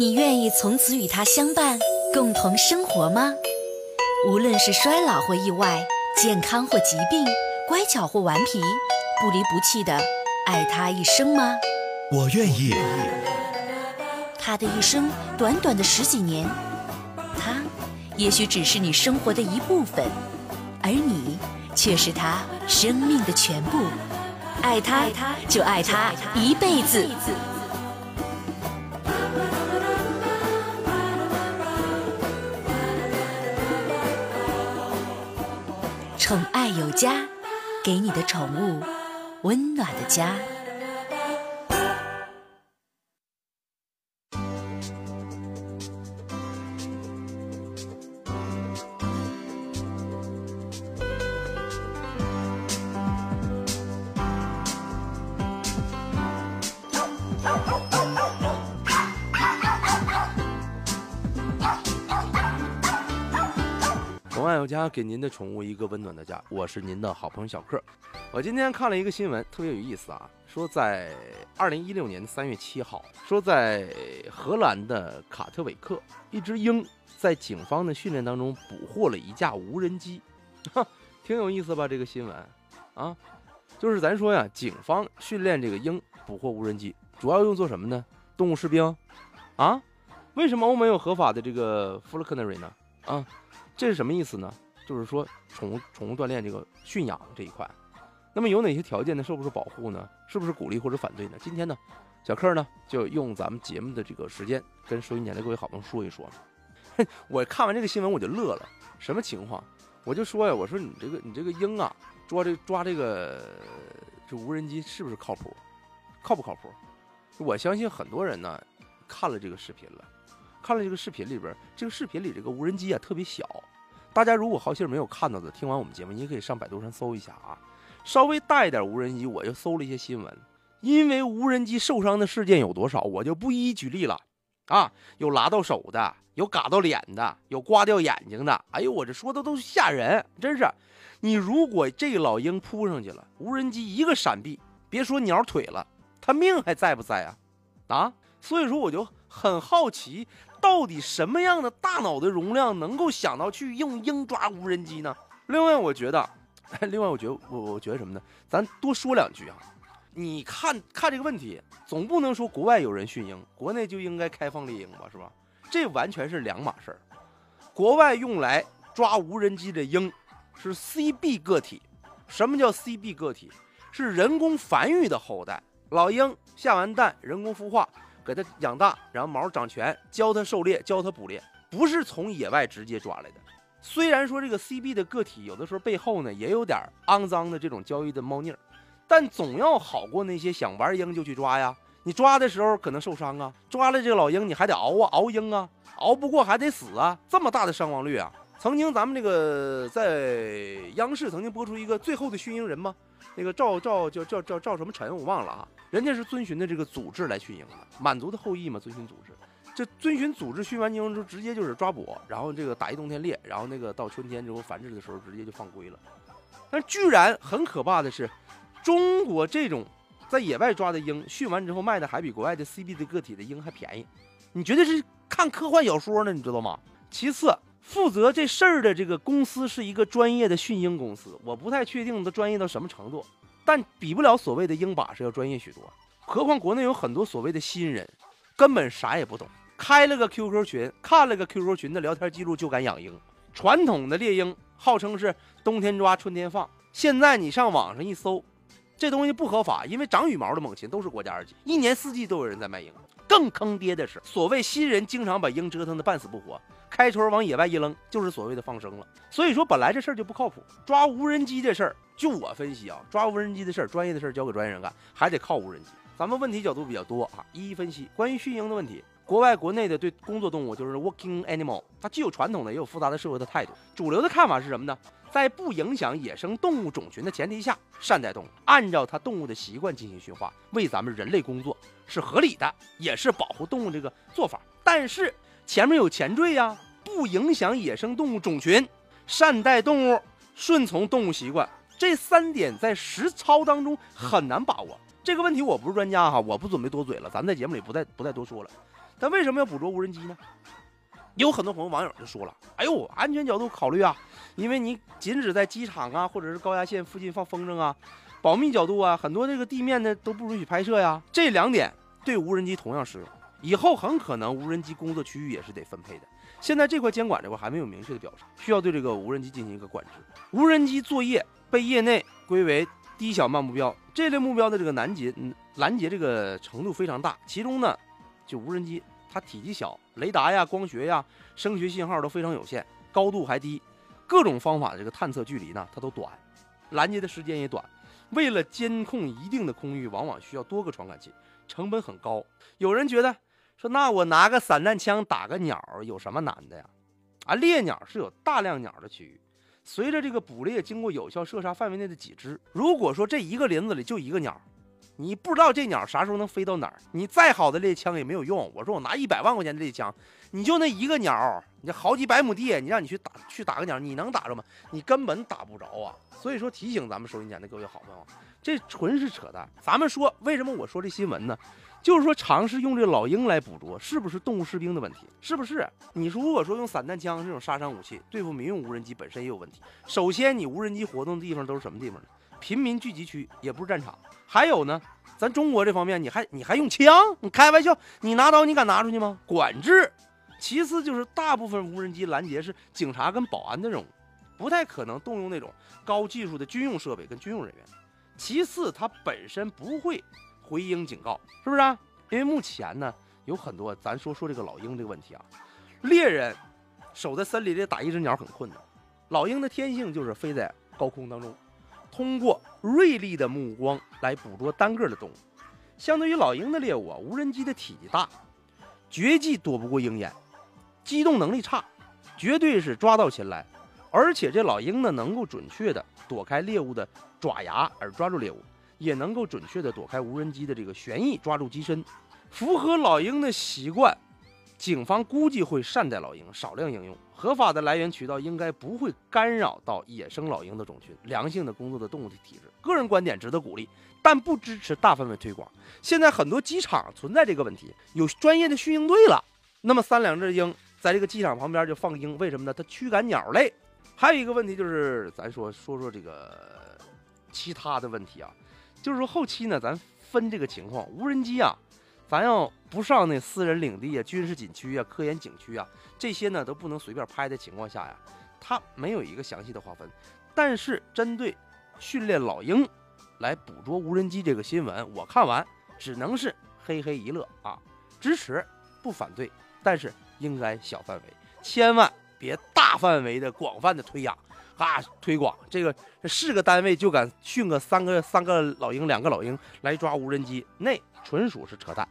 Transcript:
你愿意从此与他相伴，共同生活吗？无论是衰老或意外，健康或疾病，乖巧或顽皮，不离不弃的爱他一生吗？我愿意。他的一生短短的十几年，他也许只是你生活的一部分，而你却是他生命的全部。爱他，就爱他一辈子。宠爱有家，给你的宠物温暖的家。宠爱有家，给您的宠物一个温暖的家。我是您的好朋友小克。我今天看了一个新闻，特别有意思啊，说在二零一六年三月七号，说在荷兰的卡特韦克，一只鹰在警方的训练当中捕获了一架无人机，哈，挺有意思吧？这个新闻啊，就是咱说呀，警方训练这个鹰捕获无人机，主要用作什么呢？动物士兵啊？为什么欧美有合法的这个 “falconery” 呢？啊？这是什么意思呢？就是说宠物宠物锻炼这个驯养这一块，那么有哪些条件呢？受不受保护呢？是不是鼓励或者反对呢？今天呢，小克呢就用咱们节目的这个时间跟收音前的各位好朋友说一说。我看完这个新闻我就乐了，什么情况？我就说呀，我说你这个你这个鹰啊，抓这抓这个这无人机是不是靠谱？靠不靠谱？我相信很多人呢看了这个视频了。看了这个视频里边，这个视频里这个无人机啊特别小，大家如果好些没有看到的，听完我们节目，你可以上百度上搜一下啊，稍微大一点无人机，我就搜了一些新闻，因为无人机受伤的事件有多少，我就不一一举例了啊，有拉到手的，有嘎到脸的，有刮掉眼睛的，哎呦，我这说的都吓人，真是，你如果这个老鹰扑上去了，无人机一个闪避，别说鸟腿了，他命还在不在啊？啊，所以说我就很好奇。到底什么样的大脑的容量能够想到去用鹰抓无人机呢？另外，我觉得，另外，我觉得，我我觉得什么呢？咱多说两句啊！你看看这个问题，总不能说国外有人训鹰，国内就应该开放猎鹰吧？是吧？这完全是两码事儿。国外用来抓无人机的鹰是 CB 个体，什么叫 CB 个体？是人工繁育的后代，老鹰下完蛋，人工孵化。给它养大，然后毛长全，教它狩猎，教它捕猎，不是从野外直接抓来的。虽然说这个 CB 的个体有的时候背后呢也有点肮脏的这种交易的猫腻儿，但总要好过那些想玩鹰就去抓呀。你抓的时候可能受伤啊，抓了这个老鹰你还得熬啊，熬鹰啊，熬不过还得死啊，这么大的伤亡率啊！曾经咱们这个在央视曾经播出一个最后的驯鹰人吗？那个赵赵叫叫叫赵什么臣我忘了啊，人家是遵循的这个组织来驯鹰的，满族的后裔嘛，遵循组织。这遵循组织驯完鹰之后，直接就是抓捕，然后这个打一冬天猎，然后那个到春天之后繁殖的时候，直接就放归了。但居然很可怕的是，中国这种在野外抓的鹰，驯完之后卖的还比国外的 CB 的个体的鹰还便宜。你绝对是看科幻小说呢，你知道吗？其次。负责这事儿的这个公司是一个专业的驯鹰公司，我不太确定它专业到什么程度，但比不了所谓的鹰把式要专业许多。何况国内有很多所谓的新人，根本啥也不懂，开了个 QQ 群，看了个 QQ 群的聊天记录就敢养鹰。传统的猎鹰号称是冬天抓，春天放，现在你上网上一搜，这东西不合法，因为长羽毛的猛禽都是国家二级，一年四季都有人在卖鹰。更坑爹的是，所谓新人经常把鹰折腾的半死不活。开春往野外一扔，就是所谓的放生了。所以说，本来这事儿就不靠谱。抓无人机这事儿，就我分析啊，抓无人机的事儿，专业的事儿交给专业人干，还得靠无人机。咱们问题角度比较多啊，一一分析。关于驯鹰的问题，国外、国内的对工作动物就是 working animal，它既有传统的，也有复杂的社会的态度。主流的看法是什么呢？在不影响野生动物种群的前提下，善待动物，按照它动物的习惯进行驯化，为咱们人类工作是合理的，也是保护动物这个做法。但是。前面有前缀呀，不影响野生动物种群，善待动物，顺从动物习惯，这三点在实操当中很难把握。这个问题我不是专家哈，我不准备多嘴了，咱们在节目里不再不再多说了。但为什么要捕捉无人机呢？有很多朋友网友就说了：“哎呦，安全角度考虑啊，因为你禁止在机场啊或者是高压线附近放风筝啊，保密角度啊，很多这个地面的都不允许拍摄呀。这两点对无人机同样适用，以后很可能无人机工作区域也是得分配的。现在这块监管这块还没有明确的表示，需要对这个无人机进行一个管制。无人机作业被业内归为低小慢目标，这类目标的这个拦截拦截这个程度非常大，其中呢，就无人机。”它体积小，雷达呀、光学呀、声学信号都非常有限，高度还低，各种方法的这个探测距离呢，它都短，拦截的时间也短。为了监控一定的空域，往往需要多个传感器，成本很高。有人觉得说，那我拿个散弹枪打个鸟有什么难的呀？啊，猎鸟是有大量鸟的区域，随着这个捕猎经过有效射杀范围内的几只，如果说这一个林子里就一个鸟。你不知道这鸟啥时候能飞到哪儿，你再好的猎枪也没有用。我说我拿一百万块钱的猎枪，你就那一个鸟，你这好几百亩地，你让你去打去打个鸟，你能打着吗？你根本打不着啊！所以说提醒咱们收音机前的各位好朋友，这纯是扯淡。咱们说为什么我说这新闻呢？就是说尝试用这老鹰来捕捉，是不是动物士兵的问题？是不是？你如果说用散弹枪这种杀伤武器对付民用无人机，本身也有问题。首先，你无人机活动的地方都是什么地方呢？平民聚集区也不是战场，还有呢，咱中国这方面，你还你还用枪？你开玩笑？你拿刀你敢拿出去吗？管制。其次就是大部分无人机拦截是警察跟保安的任务，不太可能动用那种高技术的军用设备跟军用人员。其次，它本身不会回应警告，是不是啊？因为目前呢，有很多咱说说这个老鹰这个问题啊，猎人守在森林里打一只鸟很困难，老鹰的天性就是飞在高空当中。通过锐利的目光来捕捉单个的动物，相对于老鹰的猎物啊，无人机的体积大，绝技躲不过鹰眼，机动能力差，绝对是抓到擒来。而且这老鹰呢，能够准确的躲开猎物的爪牙而抓住猎物，也能够准确的躲开无人机的这个旋翼抓住机身。符合老鹰的习惯，警方估计会善待老鹰，少量应用。合法的来源渠道应该不会干扰到野生老鹰的种群、良性的工作的动物的体质。个人观点值得鼓励，但不支持大范围推广。现在很多机场存在这个问题，有专业的训鹰队了。那么三两只鹰在这个机场旁边就放鹰，为什么呢？它驱赶鸟类。还有一个问题就是，咱说说说这个其他的问题啊，就是说后期呢，咱分这个情况，无人机啊。咱要不上那私人领地啊、军事景区啊、科研景区啊，这些呢都不能随便拍的情况下呀，它没有一个详细的划分。但是针对训练老鹰来捕捉无人机这个新闻，我看完只能是嘿嘿一乐啊，支持不反对，但是应该小范围，千万别大范围的、广泛的推扬啊推广。这个是个单位就敢训个三个三个老鹰、两个老鹰来抓无人机，那纯属是扯淡。